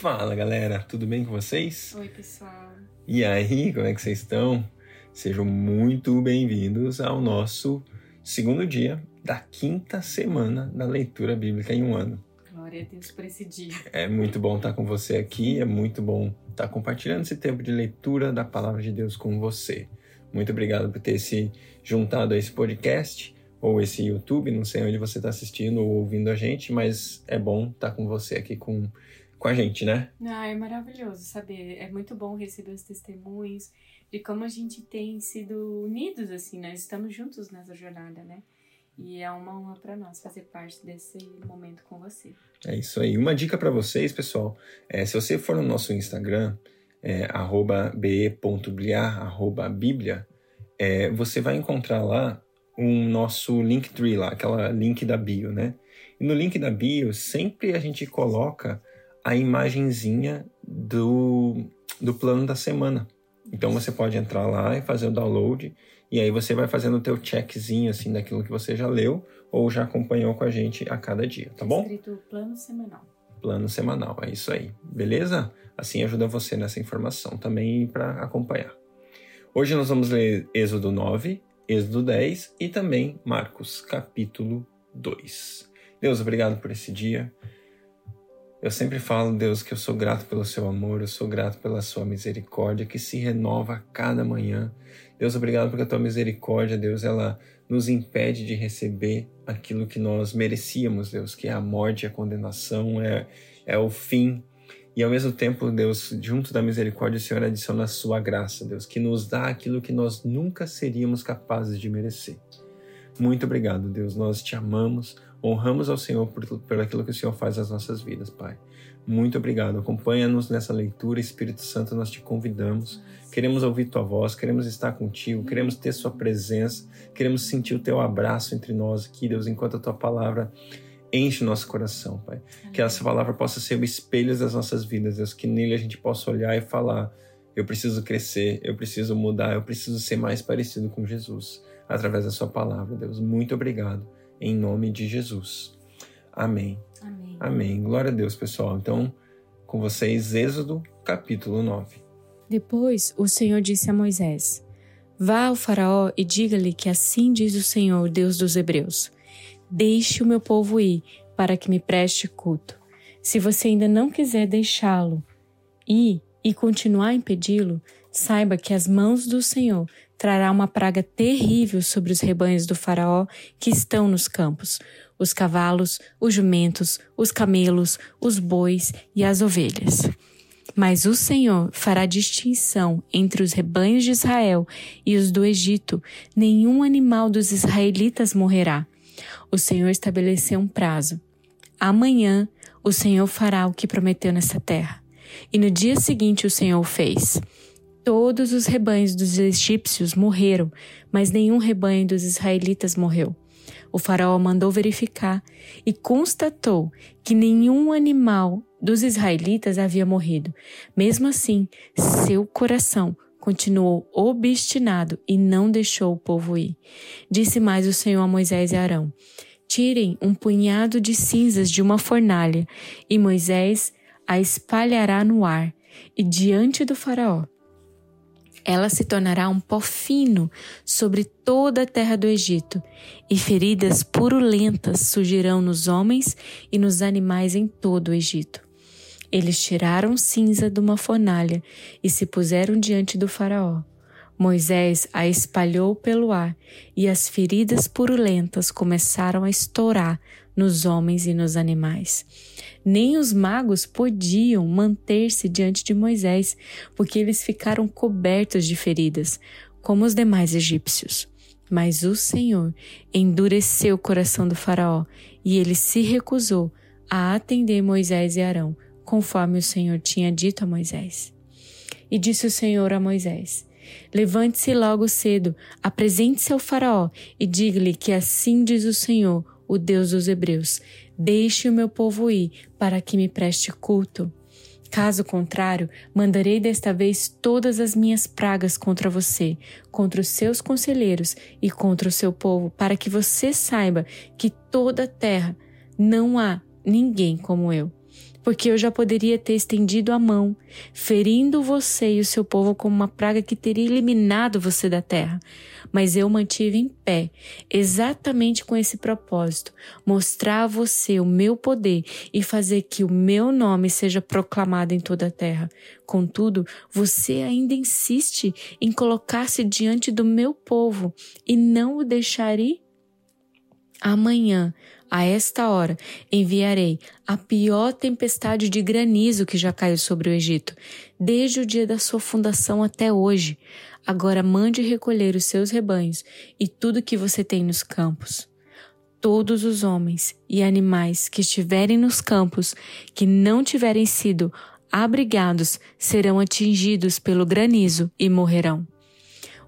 Fala galera, tudo bem com vocês? Oi, pessoal. E aí, como é que vocês estão? Sejam muito bem-vindos ao nosso segundo dia da quinta semana da leitura bíblica em um ano. Glória a Deus por esse dia. É muito bom estar com você aqui, é muito bom estar compartilhando esse tempo de leitura da palavra de Deus com você. Muito obrigado por ter se juntado a esse podcast ou esse YouTube, não sei onde você está assistindo ou ouvindo a gente, mas é bom estar com você aqui com, com a gente, né? Ah, é maravilhoso saber. É muito bom receber os testemunhos de como a gente tem sido unidos, assim, nós estamos juntos nessa jornada, né? E é uma honra para nós fazer parte desse momento com você. É isso aí. Uma dica para vocês, pessoal, é se você for no nosso Instagram, é, arroba be.bliar, arroba bíblia, é, você vai encontrar lá um nosso Linktree lá, aquela link da bio, né? E no link da bio, sempre a gente coloca a imagenzinha do, do plano da semana. Então você pode entrar lá e fazer o download e aí você vai fazendo o teu checkzinho assim daquilo que você já leu ou já acompanhou com a gente a cada dia, tá bom? Escrito plano semanal. Plano semanal, é isso aí. Beleza? Assim ajuda você nessa informação também para acompanhar. Hoje nós vamos ler Êxodo 9, Êxodo 10 e também Marcos, capítulo 2. Deus, obrigado por esse dia. Eu sempre falo, Deus, que eu sou grato pelo seu amor, eu sou grato pela sua misericórdia que se renova a cada manhã. Deus, obrigado porque a tua misericórdia, Deus, ela nos impede de receber aquilo que nós merecíamos, Deus, que é a morte, a condenação, é, é o fim. E ao mesmo tempo, Deus, junto da misericórdia, o Senhor adiciona a sua graça, Deus, que nos dá aquilo que nós nunca seríamos capazes de merecer. Muito obrigado, Deus. Nós te amamos, honramos ao Senhor por, por aquilo que o Senhor faz nas nossas vidas, Pai. Muito obrigado. Acompanha-nos nessa leitura, Espírito Santo, nós te convidamos. Queremos ouvir tua voz, queremos estar contigo, queremos ter sua presença, queremos sentir o teu abraço entre nós aqui, Deus, enquanto a tua palavra enche o nosso coração, Pai. Que essa palavra possa ser o espelho das nossas vidas, Deus, que nele a gente possa olhar e falar: eu preciso crescer, eu preciso mudar, eu preciso ser mais parecido com Jesus através da sua palavra, Deus. Muito obrigado em nome de Jesus. Amém. Amém. Amém. Glória a Deus, pessoal. Então, com vocês, Êxodo, capítulo 9. Depois o Senhor disse a Moisés: Vá ao Faraó e diga-lhe que assim diz o Senhor, Deus dos Hebreus: Deixe o meu povo ir, para que me preste culto. Se você ainda não quiser deixá-lo ir e continuar a impedi-lo, saiba que as mãos do Senhor trará uma praga terrível sobre os rebanhos do Faraó que estão nos campos: os cavalos, os jumentos, os camelos, os bois e as ovelhas. Mas o Senhor fará distinção entre os rebanhos de Israel e os do Egito. Nenhum animal dos israelitas morrerá. O Senhor estabeleceu um prazo. Amanhã o Senhor fará o que prometeu nessa terra. E no dia seguinte o Senhor fez. Todos os rebanhos dos egípcios morreram, mas nenhum rebanho dos israelitas morreu. O faraó mandou verificar e constatou que nenhum animal dos israelitas havia morrido. Mesmo assim, seu coração continuou obstinado e não deixou o povo ir. Disse mais o Senhor a Moisés e Arão: Tirem um punhado de cinzas de uma fornalha, e Moisés a espalhará no ar e diante do Faraó ela se tornará um pó fino sobre toda a terra do Egito, e feridas purulentas surgirão nos homens e nos animais em todo o Egito. Eles tiraram cinza de uma fornalha e se puseram diante do Faraó. Moisés a espalhou pelo ar, e as feridas purulentas começaram a estourar nos homens e nos animais. Nem os magos podiam manter-se diante de Moisés, porque eles ficaram cobertos de feridas, como os demais egípcios. Mas o Senhor endureceu o coração do Faraó, e ele se recusou a atender Moisés e Arão, conforme o Senhor tinha dito a Moisés. E disse o Senhor a Moisés: Levante-se logo cedo, apresente-se ao Faraó e diga-lhe que assim diz o Senhor, o Deus dos Hebreus: Deixe o meu povo ir, para que me preste culto. Caso contrário, mandarei desta vez todas as minhas pragas contra você, contra os seus conselheiros e contra o seu povo, para que você saiba que toda a terra não há ninguém como eu. Porque eu já poderia ter estendido a mão, ferindo você e o seu povo como uma praga que teria eliminado você da terra. Mas eu mantive em pé, exatamente com esse propósito: mostrar a você o meu poder e fazer que o meu nome seja proclamado em toda a terra. Contudo, você ainda insiste em colocar-se diante do meu povo e não o deixar ir? Amanhã a esta hora enviarei a pior tempestade de granizo que já caiu sobre o Egito, desde o dia da sua fundação até hoje. Agora mande recolher os seus rebanhos e tudo que você tem nos campos. Todos os homens e animais que estiverem nos campos, que não tiverem sido abrigados, serão atingidos pelo granizo e morrerão.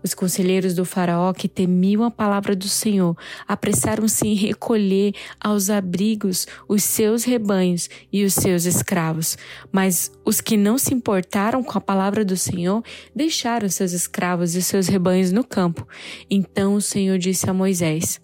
Os conselheiros do Faraó, que temiam a palavra do Senhor, apressaram-se em recolher aos abrigos os seus rebanhos e os seus escravos. Mas os que não se importaram com a palavra do Senhor deixaram seus escravos e seus rebanhos no campo. Então o Senhor disse a Moisés: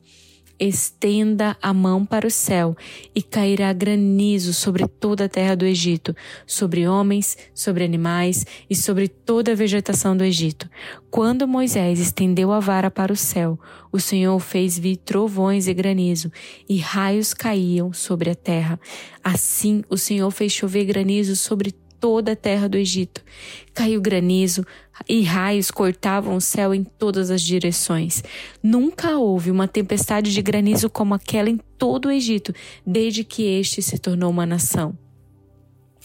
estenda a mão para o céu e cairá granizo sobre toda a terra do Egito, sobre homens, sobre animais e sobre toda a vegetação do Egito. Quando Moisés estendeu a vara para o céu, o Senhor fez vir trovões e granizo, e raios caíam sobre a terra. Assim o Senhor fez chover granizo sobre toda a terra do Egito. Caiu granizo e raios cortavam o céu em todas as direções. Nunca houve uma tempestade de granizo como aquela em todo o Egito, desde que este se tornou uma nação.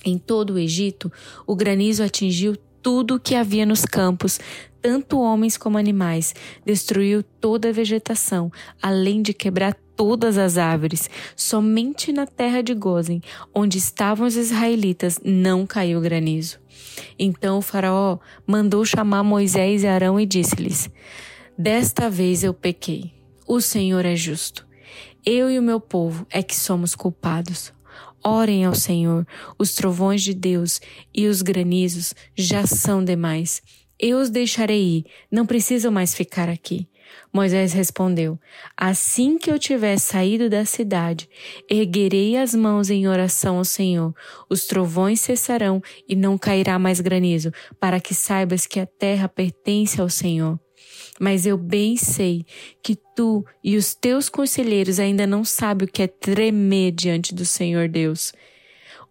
Em todo o Egito, o granizo atingiu tudo o que havia nos campos, tanto homens como animais, destruiu toda a vegetação, além de quebrar todas as árvores. Somente na terra de Gozen, onde estavam os israelitas, não caiu granizo. Então o Faraó mandou chamar Moisés e Arão e disse-lhes: Desta vez eu pequei. O Senhor é justo. Eu e o meu povo é que somos culpados. Orem ao Senhor, os trovões de Deus e os granizos já são demais. Eu os deixarei ir, não precisam mais ficar aqui. Moisés respondeu: Assim que eu tiver saído da cidade, erguerei as mãos em oração ao Senhor. Os trovões cessarão e não cairá mais granizo, para que saibas que a terra pertence ao Senhor. Mas eu bem sei que tu e os teus conselheiros ainda não sabem o que é tremer diante do Senhor Deus.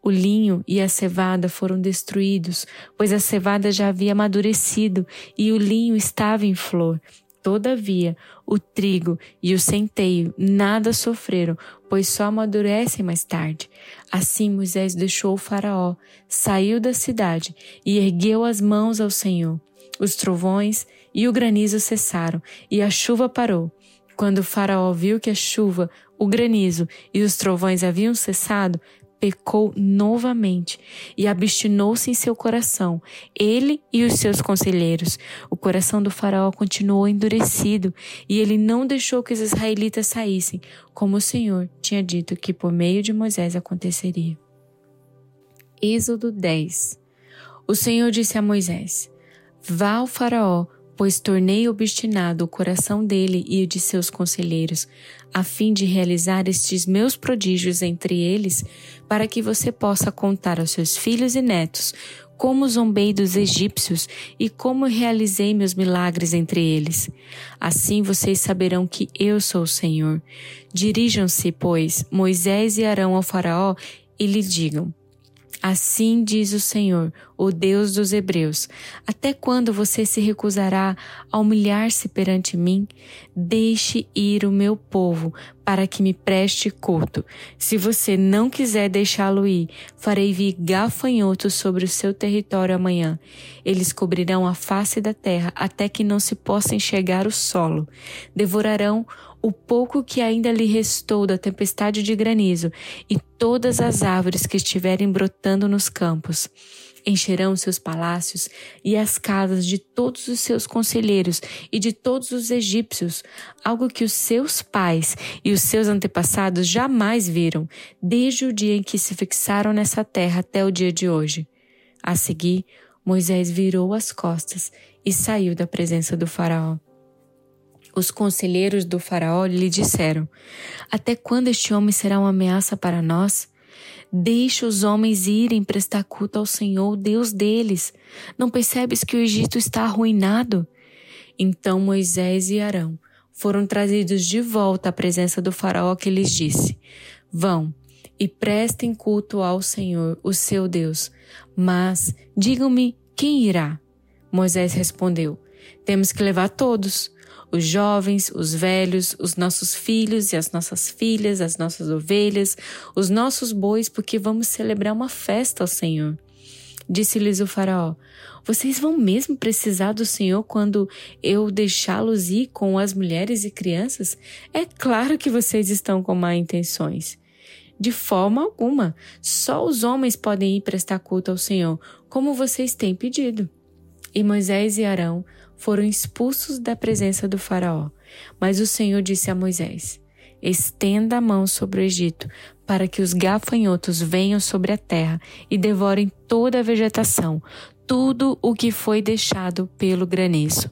O linho e a cevada foram destruídos, pois a cevada já havia amadurecido e o linho estava em flor. Todavia, o trigo e o centeio nada sofreram, pois só amadurecem mais tarde. Assim Moisés deixou o Faraó, saiu da cidade e ergueu as mãos ao Senhor. Os trovões e o granizo cessaram, e a chuva parou. Quando Faraó viu que a chuva, o granizo e os trovões haviam cessado, pecou novamente e obstinou-se em seu coração, ele e os seus conselheiros. O coração do Faraó continuou endurecido e ele não deixou que os israelitas saíssem, como o Senhor tinha dito que por meio de Moisés aconteceria. Êxodo 10 O Senhor disse a Moisés: Vá ao Faraó, pois tornei obstinado o coração dele e o de seus conselheiros, a fim de realizar estes meus prodígios entre eles, para que você possa contar aos seus filhos e netos como zombei dos egípcios e como realizei meus milagres entre eles. Assim vocês saberão que eu sou o Senhor. Dirijam-se, pois, Moisés e Arão ao Faraó e lhe digam: Assim diz o Senhor, o Deus dos Hebreus: Até quando você se recusará a humilhar-se perante mim? Deixe ir o meu povo, para que me preste culto. Se você não quiser deixá-lo ir, farei vir gafanhotos sobre o seu território amanhã. Eles cobrirão a face da terra até que não se possa enxergar o solo. Devorarão o pouco que ainda lhe restou da tempestade de granizo e todas as árvores que estiverem brotando nos campos. Encherão seus palácios e as casas de todos os seus conselheiros e de todos os egípcios, algo que os seus pais e os seus antepassados jamais viram, desde o dia em que se fixaram nessa terra até o dia de hoje. A seguir, Moisés virou as costas e saiu da presença do Faraó. Os conselheiros do Faraó lhe disseram: Até quando este homem será uma ameaça para nós? Deixa os homens irem prestar culto ao Senhor, Deus deles. Não percebes que o Egito está arruinado? Então Moisés e Arão foram trazidos de volta à presença do Faraó que lhes disse: Vão e prestem culto ao Senhor, o seu Deus. Mas digam-me quem irá. Moisés respondeu: Temos que levar todos os jovens, os velhos, os nossos filhos e as nossas filhas, as nossas ovelhas, os nossos bois, porque vamos celebrar uma festa ao Senhor. Disse-lhes o Faraó: Vocês vão mesmo precisar do Senhor quando eu deixá-los ir com as mulheres e crianças? É claro que vocês estão com má intenções. De forma alguma, só os homens podem ir prestar culto ao Senhor, como vocês têm pedido. E Moisés e Arão foram expulsos da presença do Faraó. Mas o Senhor disse a Moisés: Estenda a mão sobre o Egito, para que os gafanhotos venham sobre a terra e devorem toda a vegetação, tudo o que foi deixado pelo granizo.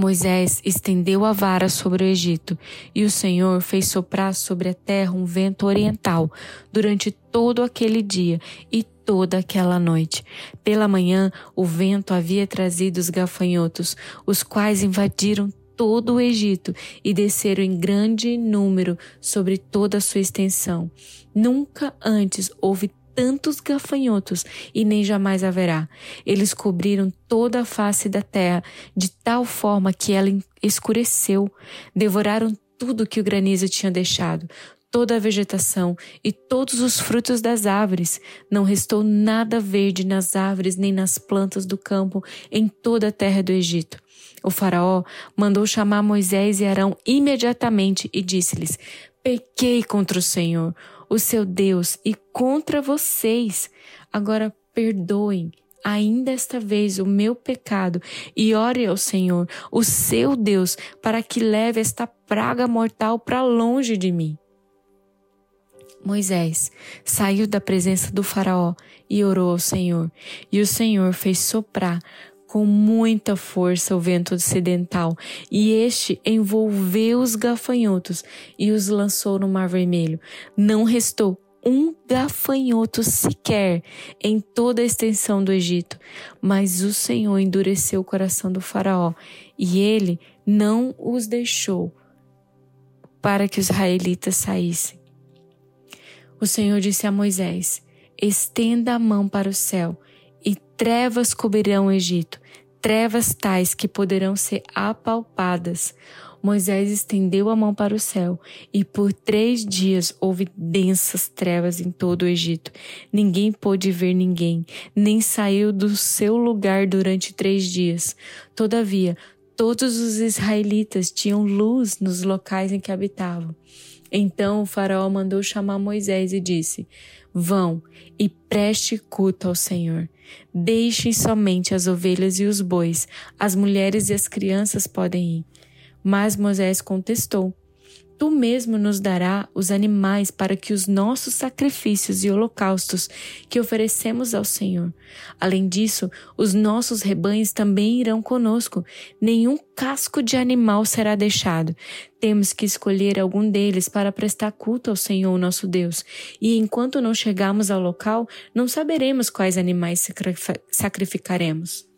Moisés estendeu a vara sobre o Egito, e o Senhor fez soprar sobre a terra um vento oriental durante todo aquele dia e toda aquela noite. Pela manhã, o vento havia trazido os gafanhotos, os quais invadiram todo o Egito e desceram em grande número sobre toda a sua extensão. Nunca antes houve tantos gafanhotos e nem jamais haverá. Eles cobriram toda a face da terra de tal forma que ela escureceu. Devoraram tudo que o granizo tinha deixado, toda a vegetação e todos os frutos das árvores. Não restou nada verde nas árvores nem nas plantas do campo em toda a terra do Egito. O Faraó mandou chamar Moisés e Arão imediatamente e disse-lhes: Pequei contra o Senhor o seu Deus e contra vocês. Agora perdoem ainda esta vez o meu pecado e ore ao Senhor, o seu Deus, para que leve esta praga mortal para longe de mim. Moisés saiu da presença do Faraó e orou ao Senhor, e o Senhor fez soprar com muita força o vento ocidental, e este envolveu os gafanhotos e os lançou no Mar Vermelho. Não restou um gafanhoto sequer em toda a extensão do Egito. Mas o Senhor endureceu o coração do Faraó e ele não os deixou para que os israelitas saíssem. O Senhor disse a Moisés: Estenda a mão para o céu e trevas cobrirão o Egito, trevas tais que poderão ser apalpadas. Moisés estendeu a mão para o céu, e por três dias houve densas trevas em todo o Egito. Ninguém pôde ver ninguém, nem saiu do seu lugar durante três dias. Todavia, todos os israelitas tinham luz nos locais em que habitavam. Então o Faraó mandou chamar Moisés e disse: Vão e preste culto ao Senhor. Deixem somente as ovelhas e os bois, as mulheres e as crianças podem ir. Mas Moisés contestou: Tu mesmo nos dará os animais para que os nossos sacrifícios e holocaustos que oferecemos ao Senhor. Além disso, os nossos rebanhos também irão conosco. Nenhum casco de animal será deixado. Temos que escolher algum deles para prestar culto ao Senhor nosso Deus. E enquanto não chegarmos ao local, não saberemos quais animais sacrificaremos.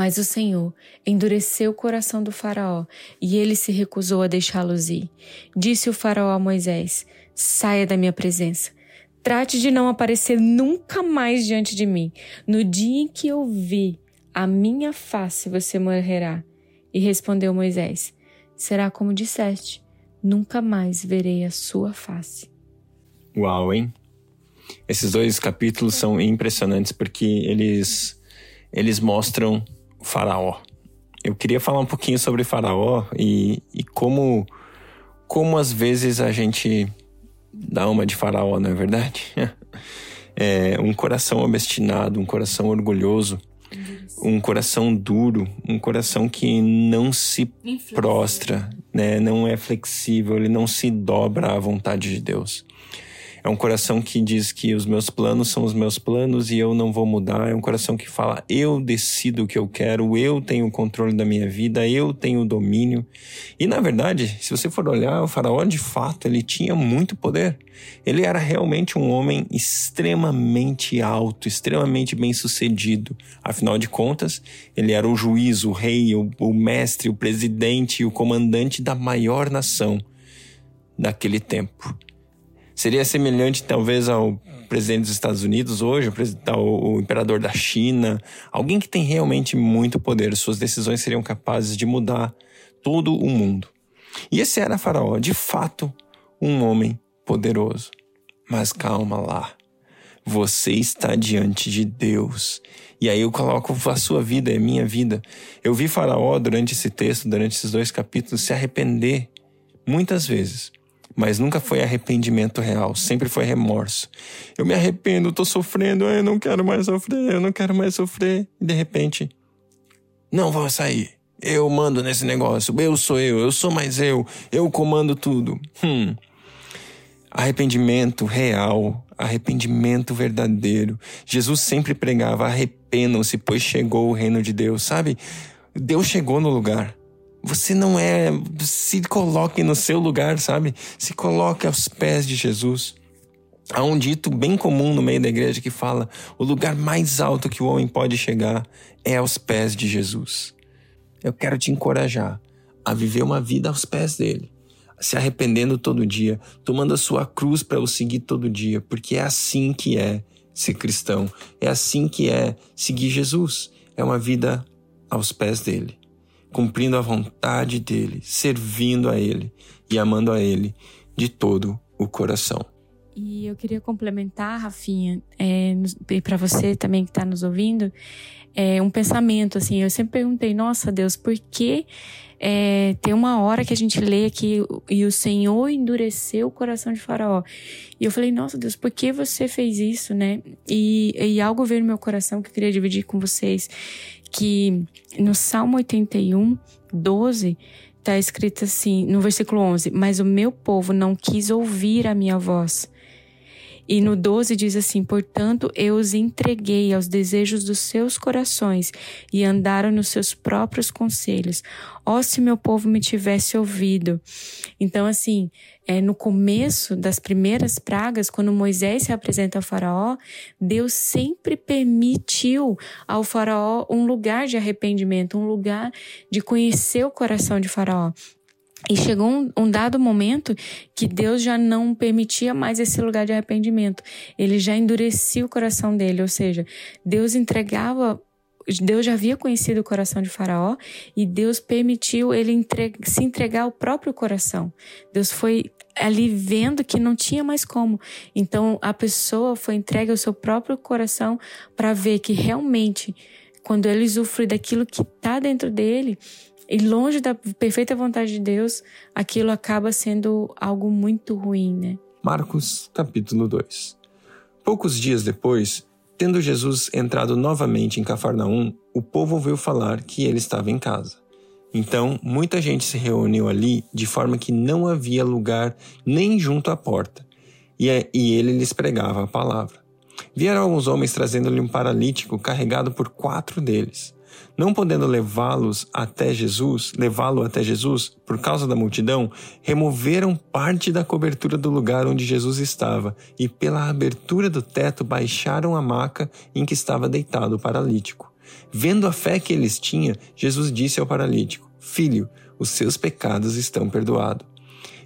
Mas o Senhor endureceu o coração do Faraó e ele se recusou a deixá-los ir. Disse o Faraó a Moisés: Saia da minha presença. Trate de não aparecer nunca mais diante de mim. No dia em que eu vi a minha face, você morrerá. E respondeu Moisés: Será como disseste, nunca mais verei a sua face. Uau, hein? Esses dois capítulos são impressionantes porque eles eles mostram Faraó. Eu queria falar um pouquinho sobre Faraó e, e como, como às vezes a gente dá uma de Faraó, não é verdade? É, um coração obstinado, um coração orgulhoso, um coração duro, um coração que não se prostra, né? não é flexível, ele não se dobra à vontade de Deus. É um coração que diz que os meus planos são os meus planos e eu não vou mudar. É um coração que fala: eu decido o que eu quero, eu tenho o controle da minha vida, eu tenho o domínio. E na verdade, se você for olhar, o Faraó de fato ele tinha muito poder. Ele era realmente um homem extremamente alto, extremamente bem sucedido. Afinal de contas, ele era o juiz, o rei, o, o mestre, o presidente e o comandante da maior nação daquele tempo. Seria semelhante, talvez, ao presidente dos Estados Unidos hoje, o, o imperador da China, alguém que tem realmente muito poder. Suas decisões seriam capazes de mudar todo o mundo. E esse era Faraó, de fato, um homem poderoso. Mas calma lá. Você está diante de Deus. E aí eu coloco a sua vida, é minha vida. Eu vi Faraó durante esse texto, durante esses dois capítulos, se arrepender muitas vezes mas nunca foi arrependimento real, sempre foi remorso. Eu me arrependo, tô sofrendo, eu não quero mais sofrer, eu não quero mais sofrer. E de repente, não vou sair. Eu mando nesse negócio, eu sou eu, eu sou mais eu, eu comando tudo. Hum. Arrependimento real, arrependimento verdadeiro. Jesus sempre pregava: arrependam-se, pois chegou o reino de Deus, sabe? Deus chegou no lugar. Você não é. Se coloque no seu lugar, sabe? Se coloque aos pés de Jesus. Há um dito bem comum no meio da igreja que fala: o lugar mais alto que o homem pode chegar é aos pés de Jesus. Eu quero te encorajar a viver uma vida aos pés dele, se arrependendo todo dia, tomando a sua cruz para o seguir todo dia, porque é assim que é ser cristão, é assim que é seguir Jesus. É uma vida aos pés dele cumprindo a vontade dele, servindo a ele e amando a ele de todo o coração. E eu queria complementar, Rafinha, é, e para você também que está nos ouvindo, é, um pensamento assim. Eu sempre perguntei, nossa Deus, por que é, tem uma hora que a gente lê aqui e o Senhor endureceu o coração de Faraó. E eu falei, nossa Deus, por que você fez isso, né? E, e algo veio no meu coração que eu queria dividir com vocês, que no Salmo 81, 12, está escrito assim, no versículo 11: Mas o meu povo não quis ouvir a minha voz. E no 12 diz assim: Portanto, eu os entreguei aos desejos dos seus corações e andaram nos seus próprios conselhos. Ó, oh, se meu povo me tivesse ouvido. Então, assim, é, no começo das primeiras pragas, quando Moisés se apresenta ao Faraó, Deus sempre permitiu ao Faraó um lugar de arrependimento, um lugar de conhecer o coração de Faraó. E chegou um, um, dado momento que Deus já não permitia mais esse lugar de arrependimento. Ele já endurecia o coração dele, ou seja, Deus entregava. Deus já havia conhecido o coração de Faraó e Deus permitiu ele entre, se entregar ao próprio coração. Deus foi ali vendo que não tinha mais como. Então a pessoa foi entregue ao seu próprio coração para ver que realmente, quando ele usufrui daquilo que está dentro dele, e longe da perfeita vontade de Deus, aquilo acaba sendo algo muito ruim, né? Marcos, capítulo 2. Poucos dias depois, tendo Jesus entrado novamente em Cafarnaum, o povo ouviu falar que ele estava em casa. Então, muita gente se reuniu ali, de forma que não havia lugar nem junto à porta, e ele lhes pregava a palavra. Vieram alguns homens trazendo-lhe um paralítico carregado por quatro deles. Não podendo levá-los até Jesus, levá-lo até Jesus, por causa da multidão, removeram parte da cobertura do lugar onde Jesus estava e pela abertura do teto baixaram a maca em que estava deitado o paralítico. Vendo a fé que eles tinham, Jesus disse ao paralítico: Filho, os seus pecados estão perdoados.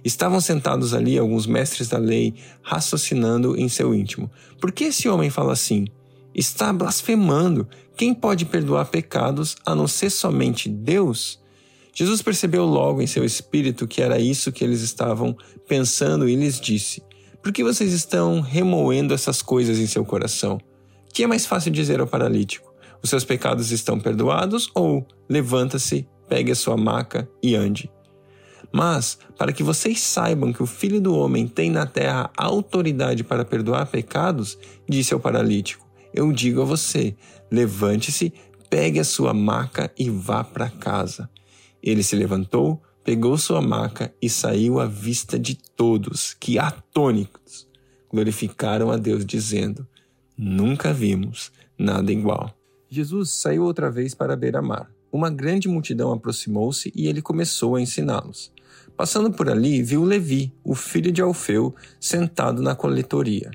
Estavam sentados ali alguns mestres da lei, raciocinando em seu íntimo: Por que esse homem fala assim? Está blasfemando. Quem pode perdoar pecados a não ser somente Deus? Jesus percebeu logo em seu espírito que era isso que eles estavam pensando e lhes disse: Por que vocês estão remoendo essas coisas em seu coração? Que é mais fácil dizer ao paralítico: Os seus pecados estão perdoados? Ou levanta-se, pegue a sua maca e ande? Mas, para que vocês saibam que o Filho do Homem tem na terra autoridade para perdoar pecados, disse ao paralítico: eu digo a você: levante-se, pegue a sua maca e vá para casa. Ele se levantou, pegou sua maca e saiu à vista de todos, que atônitos glorificaram a Deus, dizendo: Nunca vimos nada igual. Jesus saiu outra vez para a beira-mar. Uma grande multidão aproximou-se e ele começou a ensiná-los. Passando por ali, viu Levi, o filho de Alfeu, sentado na coletoria.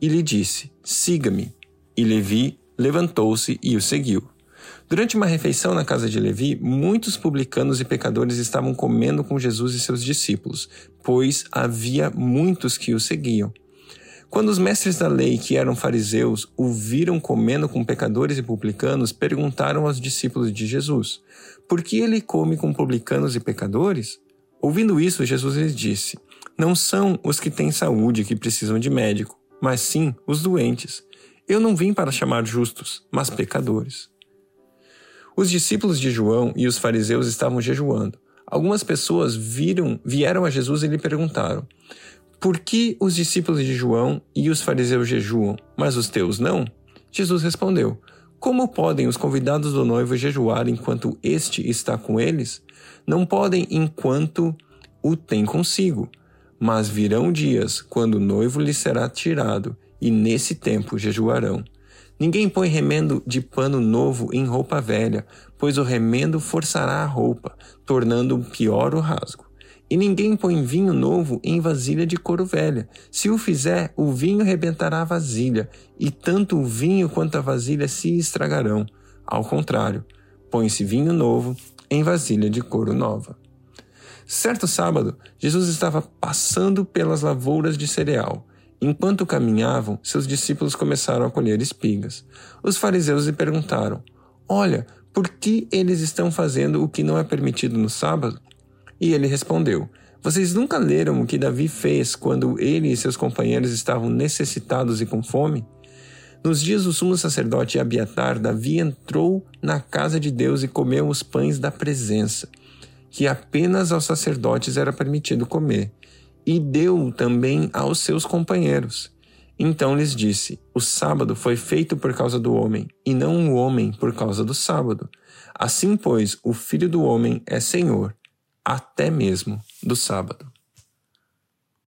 E lhe disse: Siga-me. E Levi levantou-se e o seguiu. Durante uma refeição na casa de Levi, muitos publicanos e pecadores estavam comendo com Jesus e seus discípulos, pois havia muitos que o seguiam. Quando os mestres da lei, que eram fariseus, o viram comendo com pecadores e publicanos, perguntaram aos discípulos de Jesus: Por que ele come com publicanos e pecadores? Ouvindo isso, Jesus lhes disse: Não são os que têm saúde que precisam de médico, mas sim os doentes. Eu não vim para chamar justos, mas pecadores. Os discípulos de João e os fariseus estavam jejuando. Algumas pessoas viram, vieram a Jesus e lhe perguntaram: Por que os discípulos de João e os fariseus jejuam, mas os teus não? Jesus respondeu: Como podem os convidados do noivo jejuar enquanto este está com eles? Não podem enquanto o tem consigo. Mas virão dias quando o noivo lhe será tirado, e nesse tempo jejuarão. Ninguém põe remendo de pano novo em roupa velha, pois o remendo forçará a roupa, tornando pior o rasgo. E ninguém põe vinho novo em vasilha de couro velha. Se o fizer, o vinho rebentará a vasilha, e tanto o vinho quanto a vasilha se estragarão. Ao contrário, põe-se vinho novo em vasilha de couro nova. Certo sábado, Jesus estava passando pelas lavouras de cereal Enquanto caminhavam, seus discípulos começaram a colher espigas. Os fariseus lhe perguntaram: Olha, por que eles estão fazendo o que não é permitido no sábado? E ele respondeu: Vocês nunca leram o que Davi fez quando ele e seus companheiros estavam necessitados e com fome? Nos dias do sumo sacerdote Abiatar, Davi entrou na casa de Deus e comeu os pães da presença, que apenas aos sacerdotes era permitido comer e deu também aos seus companheiros. Então lhes disse: O sábado foi feito por causa do homem, e não o homem por causa do sábado. Assim, pois, o filho do homem é senhor, até mesmo do sábado.